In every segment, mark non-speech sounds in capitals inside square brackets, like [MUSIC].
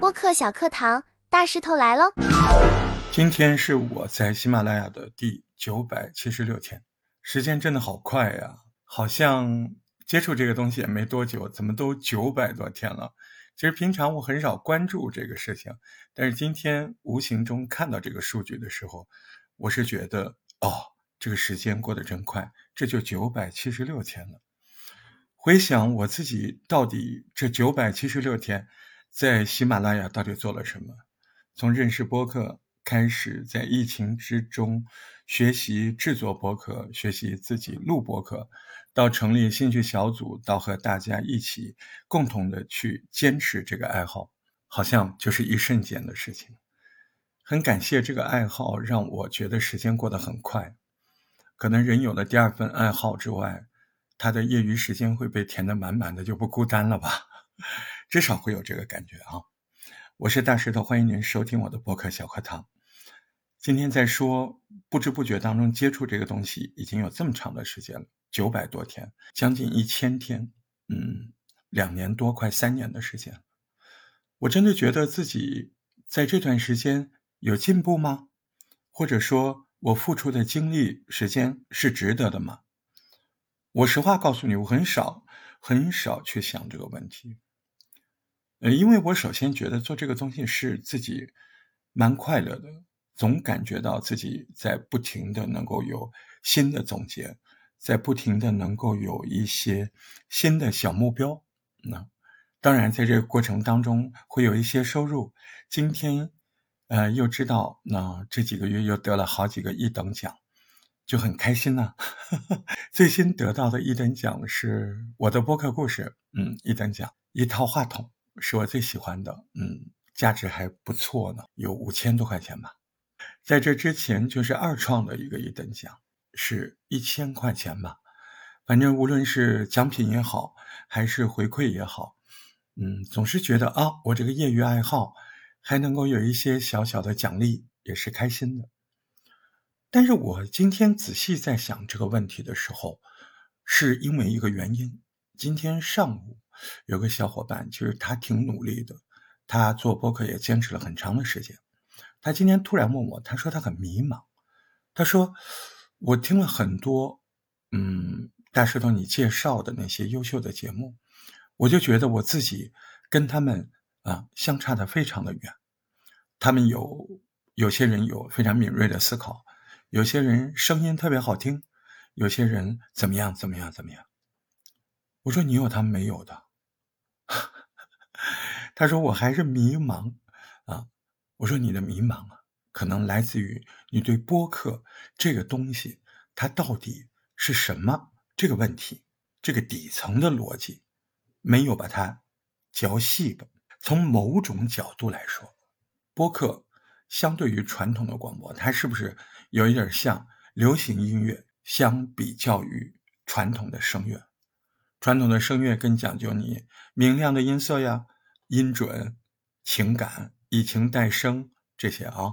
播客小课堂，大石头来喽！今天是我在喜马拉雅的第九百七十六天，时间真的好快呀，好像接触这个东西也没多久，怎么都九百多天了？其实平常我很少关注这个事情，但是今天无形中看到这个数据的时候，我是觉得哦，这个时间过得真快，这就九百七十六天了。回想我自己到底这九百七十六天在喜马拉雅到底做了什么？从认识播客开始，在疫情之中学习制作播客，学习自己录播客。到成立兴趣小组，到和大家一起共同的去坚持这个爱好，好像就是一瞬间的事情。很感谢这个爱好，让我觉得时间过得很快。可能人有了第二份爱好之外，他的业余时间会被填得满满的，就不孤单了吧？[LAUGHS] 至少会有这个感觉啊！我是大石头，欢迎您收听我的播客小课堂。今天在说，不知不觉当中接触这个东西已经有这么长的时间了。九百多天，将近一千天，嗯，两年多，快三年的时间，我真的觉得自己在这段时间有进步吗？或者说，我付出的精力、时间是值得的吗？我实话告诉你，我很少、很少去想这个问题。呃，因为我首先觉得做这个东西是自己蛮快乐的，总感觉到自己在不停的能够有新的总结。在不停的能够有一些新的小目标，那当然在这个过程当中会有一些收入。今天，呃，又知道那这几个月又得了好几个一等奖，就很开心呢。[LAUGHS] 最新得到的一等奖是我的播客故事，嗯，一等奖一套话筒是我最喜欢的，嗯，价值还不错呢，有五千多块钱吧。在这之前就是二创的一个一等奖。是一千块钱吧，反正无论是奖品也好，还是回馈也好，嗯，总是觉得啊，我这个业余爱好还能够有一些小小的奖励，也是开心的。但是我今天仔细在想这个问题的时候，是因为一个原因。今天上午有个小伙伴，其实他挺努力的，他做播客也坚持了很长的时间。他今天突然问我，他说他很迷茫，他说。我听了很多，嗯，大石头你介绍的那些优秀的节目，我就觉得我自己跟他们啊相差的非常的远。他们有有些人有非常敏锐的思考，有些人声音特别好听，有些人怎么样怎么样怎么样。我说你有他们没有的，[LAUGHS] 他说我还是迷茫啊。我说你的迷茫啊。可能来自于你对播客这个东西，它到底是什么这个问题，这个底层的逻辑没有把它嚼细吧。从某种角度来说，播客相对于传统的广播，它是不是有一点像流行音乐？相比较于传统的声乐，传统的声乐更讲究你明亮的音色呀、音准、情感、以情带声这些啊。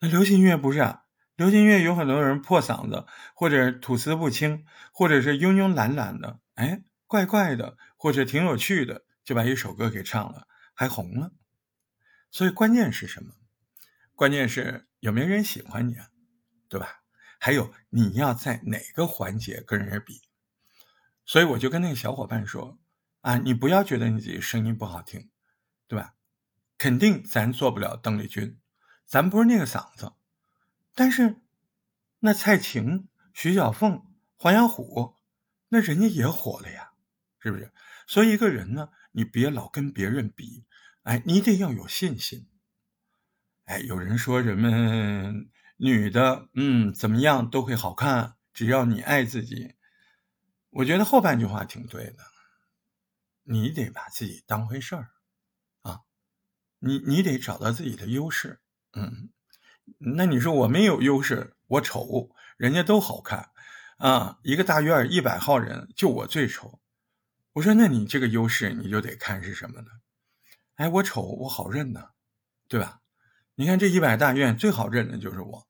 那流行音乐不是啊？流行音乐有很多人破嗓子，或者吐词不清，或者是慵慵懒懒的，哎，怪怪的，或者挺有趣的，就把一首歌给唱了，还红了。所以关键是什么？关键是有没有人喜欢你，啊，对吧？还有你要在哪个环节跟人比？所以我就跟那个小伙伴说啊，你不要觉得你自己声音不好听，对吧？肯定咱做不了邓丽君。咱不是那个嗓子，但是那蔡琴、徐小凤、黄小琥，那人家也火了呀，是不是？所以一个人呢，你别老跟别人比，哎，你得要有信心。哎，有人说人们女的，嗯，怎么样都会好看，只要你爱自己。我觉得后半句话挺对的，你得把自己当回事儿啊，你你得找到自己的优势。嗯，那你说我没有优势，我丑，人家都好看，啊，一个大院一百号人，就我最丑。我说，那你这个优势你就得看是什么呢？哎，我丑，我好认呢，对吧？你看这一百大院最好认的就是我，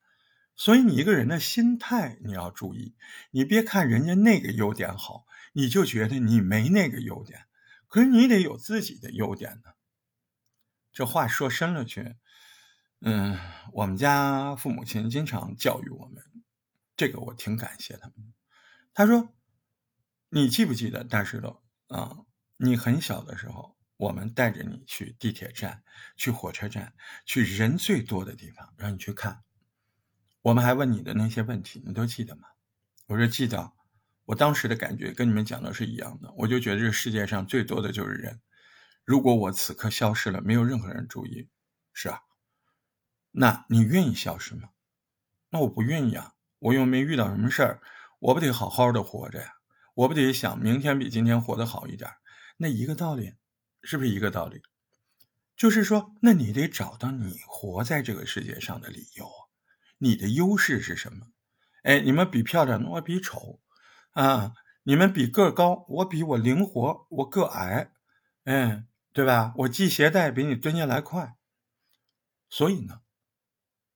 所以你一个人的心态你要注意，你别看人家那个优点好，你就觉得你没那个优点。可是你得有自己的优点呢。这话说深了去，嗯，我们家父母亲经常教育我们，这个我挺感谢他们。他说：“你记不记得大石头啊？你很小的时候，我们带着你去地铁站、去火车站、去人最多的地方，让你去看。我们还问你的那些问题，你都记得吗？”我说：“记得。”我当时的感觉跟你们讲的是一样的，我就觉得这世界上最多的就是人。如果我此刻消失了，没有任何人注意，是啊，那你愿意消失吗？那我不愿意啊，我又没遇到什么事儿，我不得好好的活着呀？我不得想明天比今天活得好一点？那一个道理，是不是一个道理？就是说，那你得找到你活在这个世界上的理由，你的优势是什么？哎，你们比漂亮，我比丑，啊，你们比个高，我比我灵活，我个矮，嗯。对吧？我系鞋带比你蹲下来快，所以呢，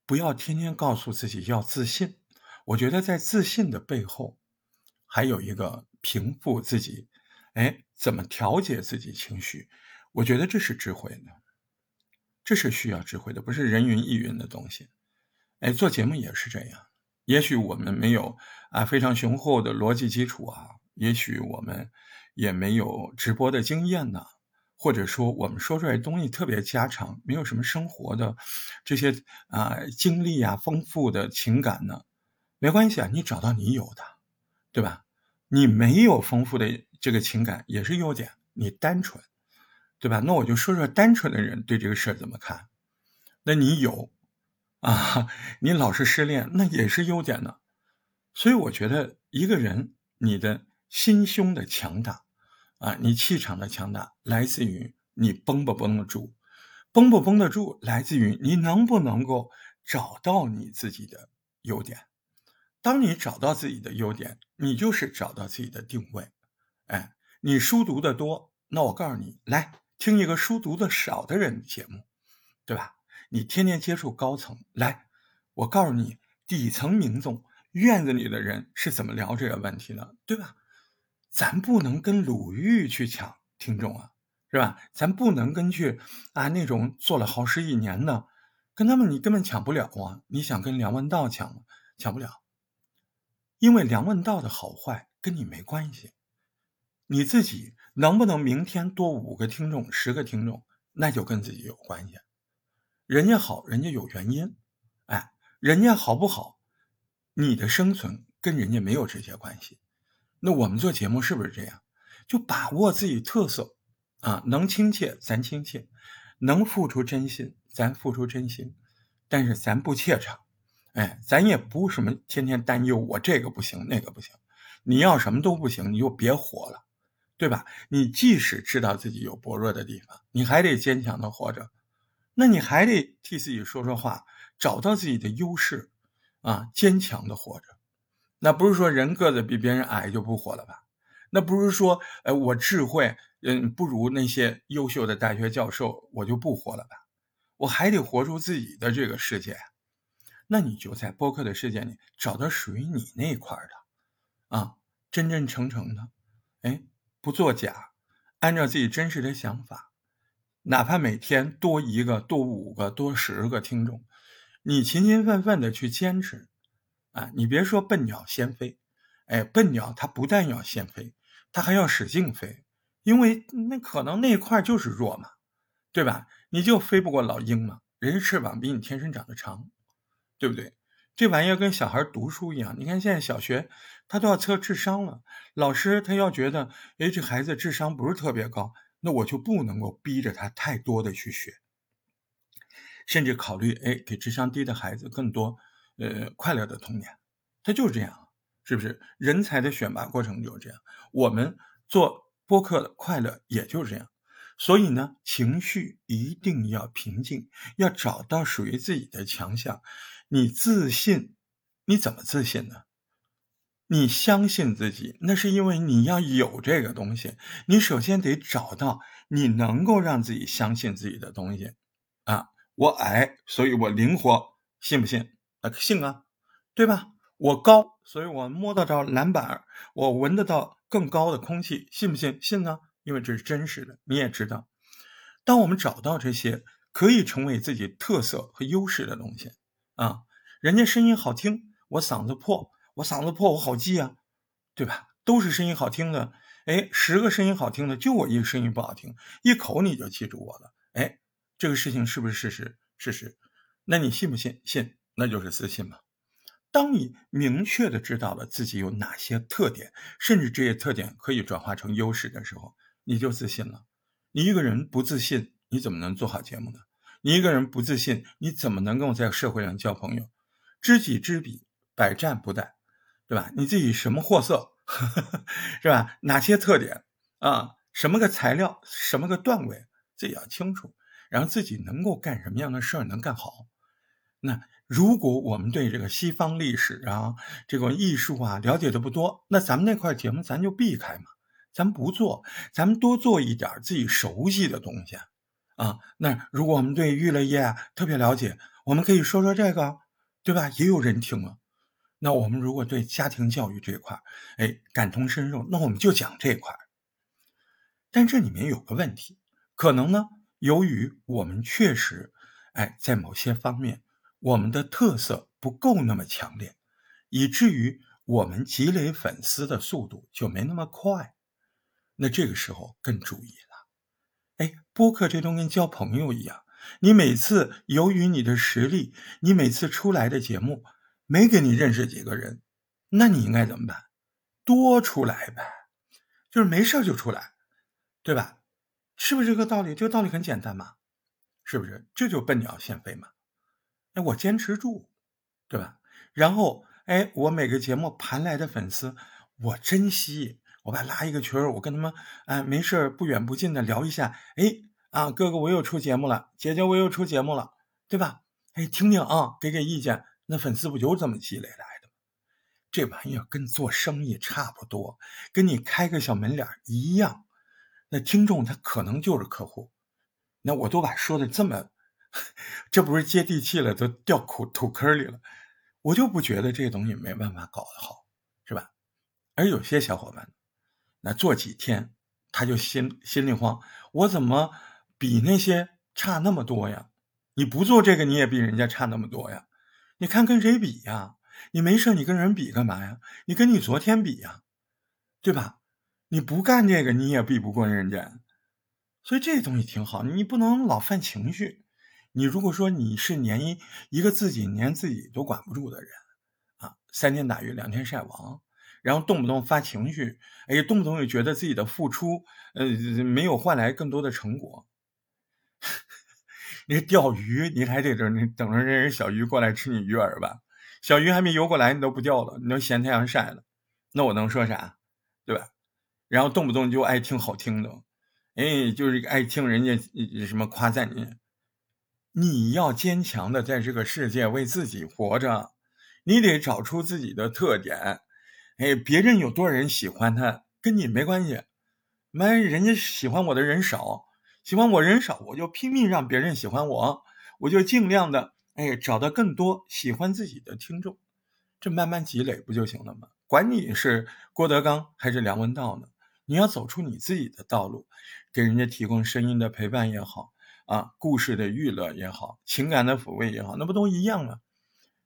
不要天天告诉自己要自信。我觉得在自信的背后，还有一个平复自己，哎，怎么调节自己情绪？我觉得这是智慧的，这是需要智慧的，不是人云亦云的东西。哎，做节目也是这样。也许我们没有啊非常雄厚的逻辑基础啊，也许我们也没有直播的经验呢。或者说，我们说出来的东西特别家常，没有什么生活的这些啊经历啊丰富的情感呢，没关系啊，你找到你有的，对吧？你没有丰富的这个情感也是优点，你单纯，对吧？那我就说说单纯的人对这个事儿怎么看。那你有啊，你老是失恋，那也是优点呢。所以我觉得一个人，你的心胸的强大。啊，你气场的强大来自于你绷不绷得住，绷不绷得住来自于你能不能够找到你自己的优点。当你找到自己的优点，你就是找到自己的定位。你书读的多，那我告诉你，来听一个书读的少的人的节目，对吧？你天天接触高层，来，我告诉你，底层民众院子里的人是怎么聊这个问题的，对吧？咱不能跟鲁豫去抢听众啊，是吧？咱不能跟去啊那种做了好十几年的，跟他们你根本抢不了啊！你想跟梁文道抢？抢不了，因为梁文道的好坏跟你没关系，你自己能不能明天多五个听众、十个听众，那就跟自己有关系。人家好，人家有原因，哎，人家好不好，你的生存跟人家没有直接关系。那我们做节目是不是这样？就把握自己特色啊，能亲切咱亲切，能付出真心咱付出真心，但是咱不怯场，哎，咱也不什么天天担忧我这个不行那个不行，你要什么都不行，你就别活了，对吧？你即使知道自己有薄弱的地方，你还得坚强的活着，那你还得替自己说说话，找到自己的优势啊，坚强的活着。那不是说人个子比别人矮就不活了吧？那不是说，呃，我智慧，嗯，不如那些优秀的大学教授，我就不活了吧？我还得活出自己的这个世界。那你就在播客的世界里找到属于你那块的，啊，真真诚诚的，哎，不作假，按照自己真实的想法，哪怕每天多一个、多五个、多十个听众，你勤勤奋奋的去坚持。啊，你别说笨鸟先飞，哎，笨鸟它不但要先飞，它还要使劲飞，因为那可能那块就是弱嘛，对吧？你就飞不过老鹰嘛，人家翅膀比你天生长得长，对不对？这玩意儿跟小孩读书一样，你看现在小学他都要测智商了，老师他要觉得，哎，这孩子智商不是特别高，那我就不能够逼着他太多的去学，甚至考虑，哎，给智商低的孩子更多。呃，快乐的童年，他就是这样，是不是？人才的选拔过程就是这样。我们做播客的快乐也就是这样。所以呢，情绪一定要平静，要找到属于自己的强项。你自信，你怎么自信呢？你相信自己，那是因为你要有这个东西。你首先得找到你能够让自己相信自己的东西啊。我矮，所以我灵活，信不信？啊信啊，对吧？我高，所以我摸得到篮板，我闻得到更高的空气，信不信？信呢，因为这是真实的。你也知道，当我们找到这些可以成为自己特色和优势的东西啊，人家声音好听，我嗓子破，我嗓子破，我好记啊，对吧？都是声音好听的，哎，十个声音好听的，就我一个声音不好听，一口你就记住我了，哎，这个事情是不是事实？事实，那你信不信？信，那就是自信嘛。当你明确的知道了自己有哪些特点，甚至这些特点可以转化成优势的时候，你就自信了。你一个人不自信，你怎么能做好节目呢？你一个人不自信，你怎么能够在社会上交朋友？知己知彼，百战不殆，对吧？你自己什么货色，[LAUGHS] 是吧？哪些特点啊？什么个材料？什么个段位？自己要清楚，然后自己能够干什么样的事儿能干好，那。如果我们对这个西方历史啊、这个艺术啊了解的不多，那咱们那块节目咱就避开嘛，咱不做，咱们多做一点自己熟悉的东西。啊那如果我们对娱乐业特别了解，我们可以说说这个，对吧？也有人听了。那我们如果对家庭教育这块，哎，感同身受，那我们就讲这块。但这里面有个问题，可能呢，由于我们确实，哎，在某些方面。我们的特色不够那么强烈，以至于我们积累粉丝的速度就没那么快。那这个时候更注意。哎，播客这东西跟交朋友一样，你每次由于你的实力，你每次出来的节目没给你认识几个人，那你应该怎么办？多出来呗，就是没事就出来，对吧？是不是这个道理？这个道理很简单嘛，是不是？这就笨鸟先飞嘛。哎，我坚持住，对吧？然后，哎，我每个节目盘来的粉丝，我珍惜，我把拉一个群，我跟他们，哎，没事不远不近的聊一下。哎，啊，哥哥，我又出节目了，姐姐，我又出节目了，对吧？哎，听听啊，给给意见。那粉丝不就这么积累来的？这玩意儿跟做生意差不多，跟你开个小门脸一样。那听众他可能就是客户。那我都把说的这么。[LAUGHS] 这不是接地气了，都掉土土坑里了。我就不觉得这东西没办法搞得好，是吧？而有些小伙伴，那做几天他就心心里慌，我怎么比那些差那么多呀？你不做这个，你也比人家差那么多呀？你看跟谁比呀？你没事，你跟人比干嘛呀？你跟你昨天比呀，对吧？你不干这个，你也比不过人家。所以这东西挺好，你不能老犯情绪。你如果说你是连一一个自己连自己都管不住的人，啊，三天打鱼两天晒网，然后动不动发情绪，哎，动不动就觉得自己的付出，呃，没有换来更多的成果。[LAUGHS] 你钓鱼，你还得等等着人小鱼过来吃你鱼饵吧？小鱼还没游过来，你都不钓了，你都嫌太阳晒了，那我能说啥？对吧？然后动不动就爱听好听的，哎，就是爱听人家什么夸赞你。你要坚强的在这个世界为自己活着，你得找出自己的特点。哎，别人有多少人喜欢他，跟你没关系。妈，人家喜欢我的人少，喜欢我人少，我就拼命让别人喜欢我，我就尽量的哎找到更多喜欢自己的听众，这慢慢积累不就行了吗？管你是郭德纲还是梁文道呢，你要走出你自己的道路，给人家提供声音的陪伴也好。啊，故事的娱乐也好，情感的抚慰也好，那不都一样吗？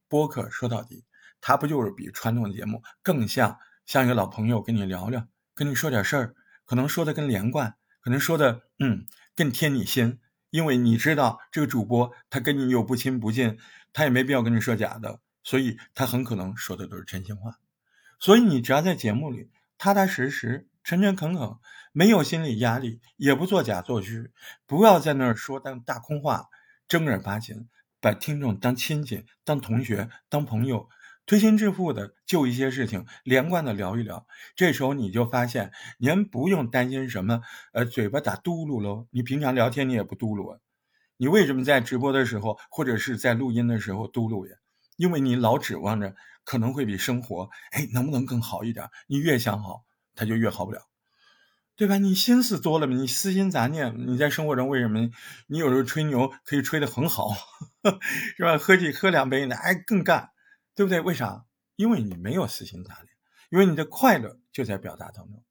播客说到底，它不就是比传统的节目更像像一个老朋友跟你聊聊，跟你说点事儿，可能说的更连贯，可能说的嗯更贴你心，因为你知道这个主播他跟你又不亲不近，他也没必要跟你说假的，所以他很可能说的都是真心话。所以你只要在节目里踏踏实实。诚诚恳恳，没有心理压力，也不作假作虚，不要在那儿说当大空话，正儿八经把听众当亲戚、当同学、当朋友，推心置腹的就一些事情连贯的聊一聊。这时候你就发现，您不用担心什么，呃，嘴巴打嘟噜喽。你平常聊天你也不嘟噜，你为什么在直播的时候或者是在录音的时候嘟噜呀？因为你老指望着可能会比生活，哎，能不能更好一点？你越想好。他就越好不了，对吧？你心思多了嘛，你私心杂念，你在生活中为什么？你有时候吹牛可以吹得很好，[LAUGHS] 是吧？喝几喝两杯，那还更干，对不对？为啥？因为你没有私心杂念，因为你的快乐就在表达当中。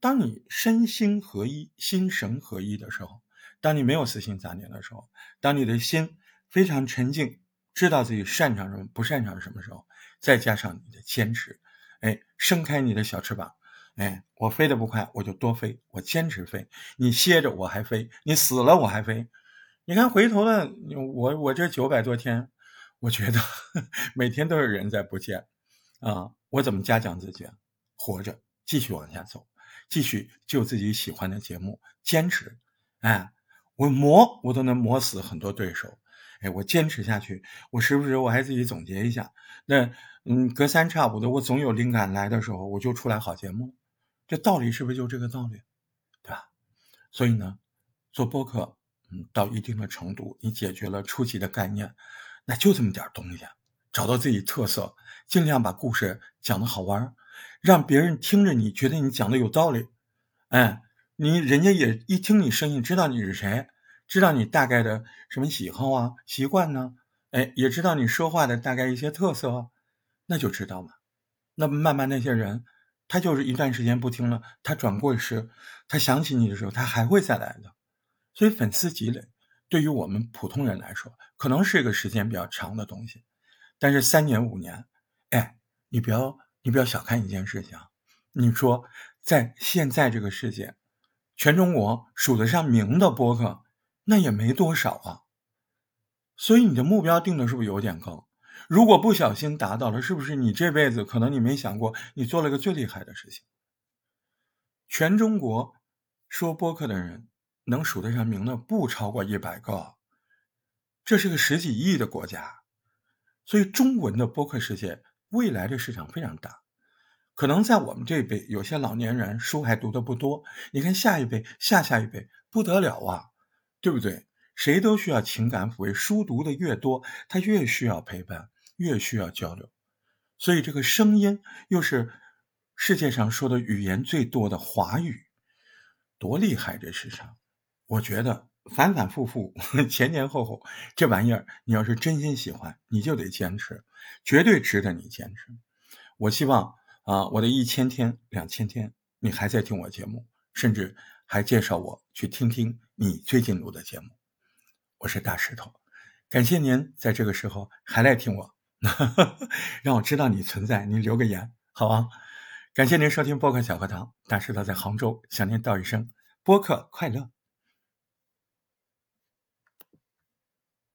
当你身心合一、心神合一的时候，当你没有私心杂念的时候，当你的心非常沉静，知道自己擅长什么、不擅长什么时候，再加上你的坚持，哎，伸开你的小翅膀，哎，我飞得不快，我就多飞，我坚持飞。你歇着我还飞，你死了我还飞。你看回头了，我我这九百多天，我觉得 [LAUGHS] 每天都是人在不见啊，我怎么嘉奖自己？活着，继续往下走。继续就自己喜欢的节目坚持，哎，我磨我都能磨死很多对手，哎，我坚持下去，我时不时我还自己总结一下，那嗯，隔三差五的我总有灵感来的时候，我就出来好节目，这道理是不是就这个道理，对吧？所以呢，做播客，嗯，到一定的程度，你解决了初级的概念，那就这么点东西，找到自己特色，尽量把故事讲的好玩。让别人听着你觉得你讲的有道理，哎，你人家也一听你声音知道你是谁，知道你大概的什么喜好啊、习惯呢？哎，也知道你说话的大概一些特色，那就知道嘛。那慢慢那些人，他就是一段时间不听了，他转过时，他想起你的时候，他还会再来的。所以粉丝积累对于我们普通人来说，可能是一个时间比较长的东西，但是三年五年，哎，你不要。你不要小看一件事情，你说在现在这个世界，全中国数得上名的播客，那也没多少啊。所以你的目标定的是不是有点高？如果不小心达到了，是不是你这辈子可能你没想过，你做了个最厉害的事情？全中国说播客的人能数得上名的不超过一百个，这是个十几亿的国家，所以中文的播客世界。未来的市场非常大，可能在我们这一辈，有些老年人书还读的不多。你看下一辈、下下一辈不得了啊，对不对？谁都需要情感抚慰，书读的越多，他越需要陪伴，越需要交流。所以这个声音又是世界上说的语言最多的华语，多厉害！这市场，我觉得反反复复、[LAUGHS] 前前后后，这玩意儿你要是真心喜欢，你就得坚持。绝对值得你坚持。我希望啊，我的一千天、两千天，你还在听我节目，甚至还介绍我去听听你最近录的节目。我是大石头，感谢您在这个时候还来听我，[LAUGHS] 让我知道你存在。您留个言，好啊。感谢您收听播客小课堂，大石头在杭州向您道一声播客快乐。